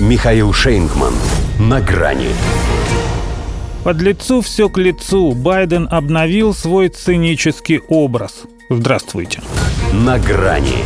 Михаил Шейнгман. На грани. Под лицу все к лицу. Байден обновил свой цинический образ. Здравствуйте. На грани.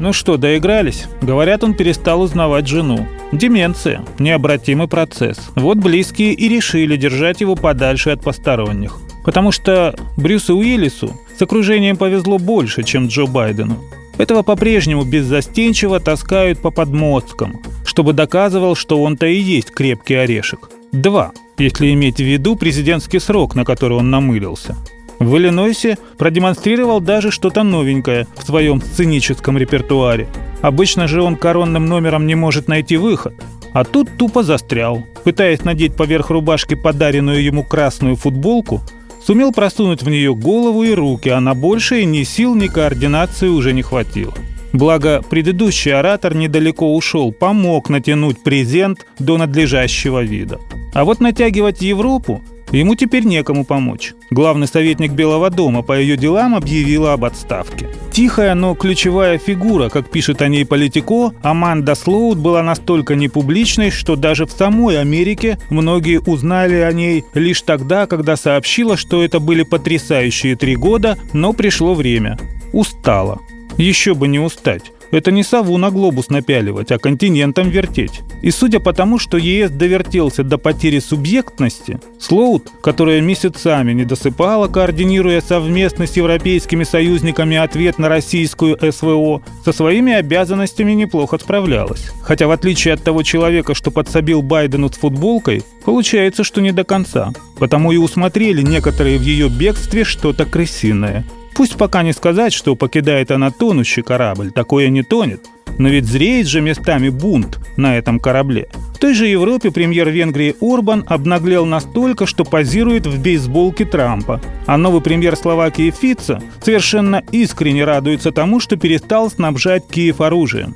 Ну что, доигрались? Говорят, он перестал узнавать жену. Деменция. Необратимый процесс. Вот близкие и решили держать его подальше от посторонних. Потому что Брюсу Уиллису с окружением повезло больше, чем Джо Байдену. Этого по-прежнему беззастенчиво таскают по подмосткам, чтобы доказывал, что он-то и есть крепкий орешек. Два, если иметь в виду президентский срок, на который он намылился. В Иллинойсе продемонстрировал даже что-то новенькое в своем сценическом репертуаре. Обычно же он коронным номером не может найти выход. А тут тупо застрял, пытаясь надеть поверх рубашки подаренную ему красную футболку, сумел просунуть в нее голову и руки, а на большее ни сил, ни координации уже не хватило. Благо, предыдущий оратор недалеко ушел, помог натянуть презент до надлежащего вида. А вот натягивать Европу Ему теперь некому помочь. Главный советник Белого дома по ее делам объявила об отставке. Тихая, но ключевая фигура, как пишет о ней Политико, Аманда Слоуд была настолько непубличной, что даже в самой Америке многие узнали о ней лишь тогда, когда сообщила, что это были потрясающие три года, но пришло время. Устала. Еще бы не устать. Это не сову на глобус напяливать, а континентом вертеть. И судя по тому, что ЕС довертелся до потери субъектности, Слоут, которая месяцами не досыпала, координируя совместно с европейскими союзниками ответ на российскую СВО, со своими обязанностями неплохо справлялась. Хотя в отличие от того человека, что подсобил Байдену с футболкой, получается, что не до конца. Потому и усмотрели некоторые в ее бегстве что-то крысиное – Пусть пока не сказать, что покидает она тонущий корабль, такое не тонет. Но ведь зреет же местами бунт на этом корабле. В той же Европе премьер Венгрии Орбан обнаглел настолько, что позирует в бейсболке Трампа. А новый премьер Словакии Фица совершенно искренне радуется тому, что перестал снабжать Киев оружием.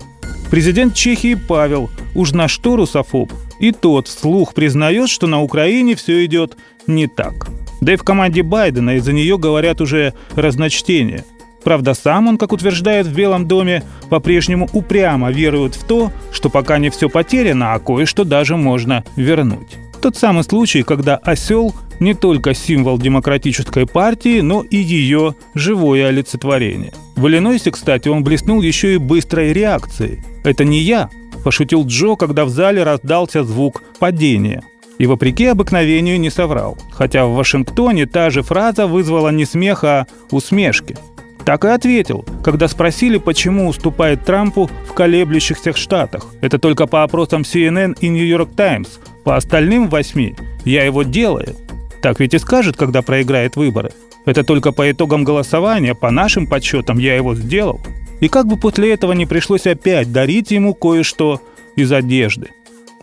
Президент Чехии Павел, уж на что русофоб, и тот вслух признает, что на Украине все идет не так. Да и в команде Байдена из-за нее говорят уже разночтения. Правда, сам он, как утверждает в Белом доме, по-прежнему упрямо верует в то, что пока не все потеряно, а кое-что даже можно вернуть. Тот самый случай, когда осел не только символ демократической партии, но и ее живое олицетворение. В Иллинойсе, кстати, он блеснул еще и быстрой реакцией. «Это не я», – пошутил Джо, когда в зале раздался звук падения и вопреки обыкновению не соврал. Хотя в Вашингтоне та же фраза вызвала не смех, а усмешки. Так и ответил, когда спросили, почему уступает Трампу в колеблющихся штатах. Это только по опросам CNN и New York Times. По остальным восьми я его делаю. Так ведь и скажет, когда проиграет выборы. Это только по итогам голосования, по нашим подсчетам, я его сделал. И как бы после этого не пришлось опять дарить ему кое-что из одежды.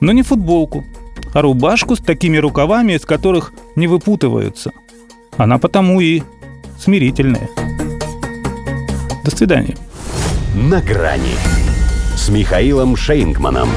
Но не футболку, а рубашку с такими рукавами, из которых не выпутываются. Она потому и смирительная. До свидания. На грани с Михаилом Шейнгманом.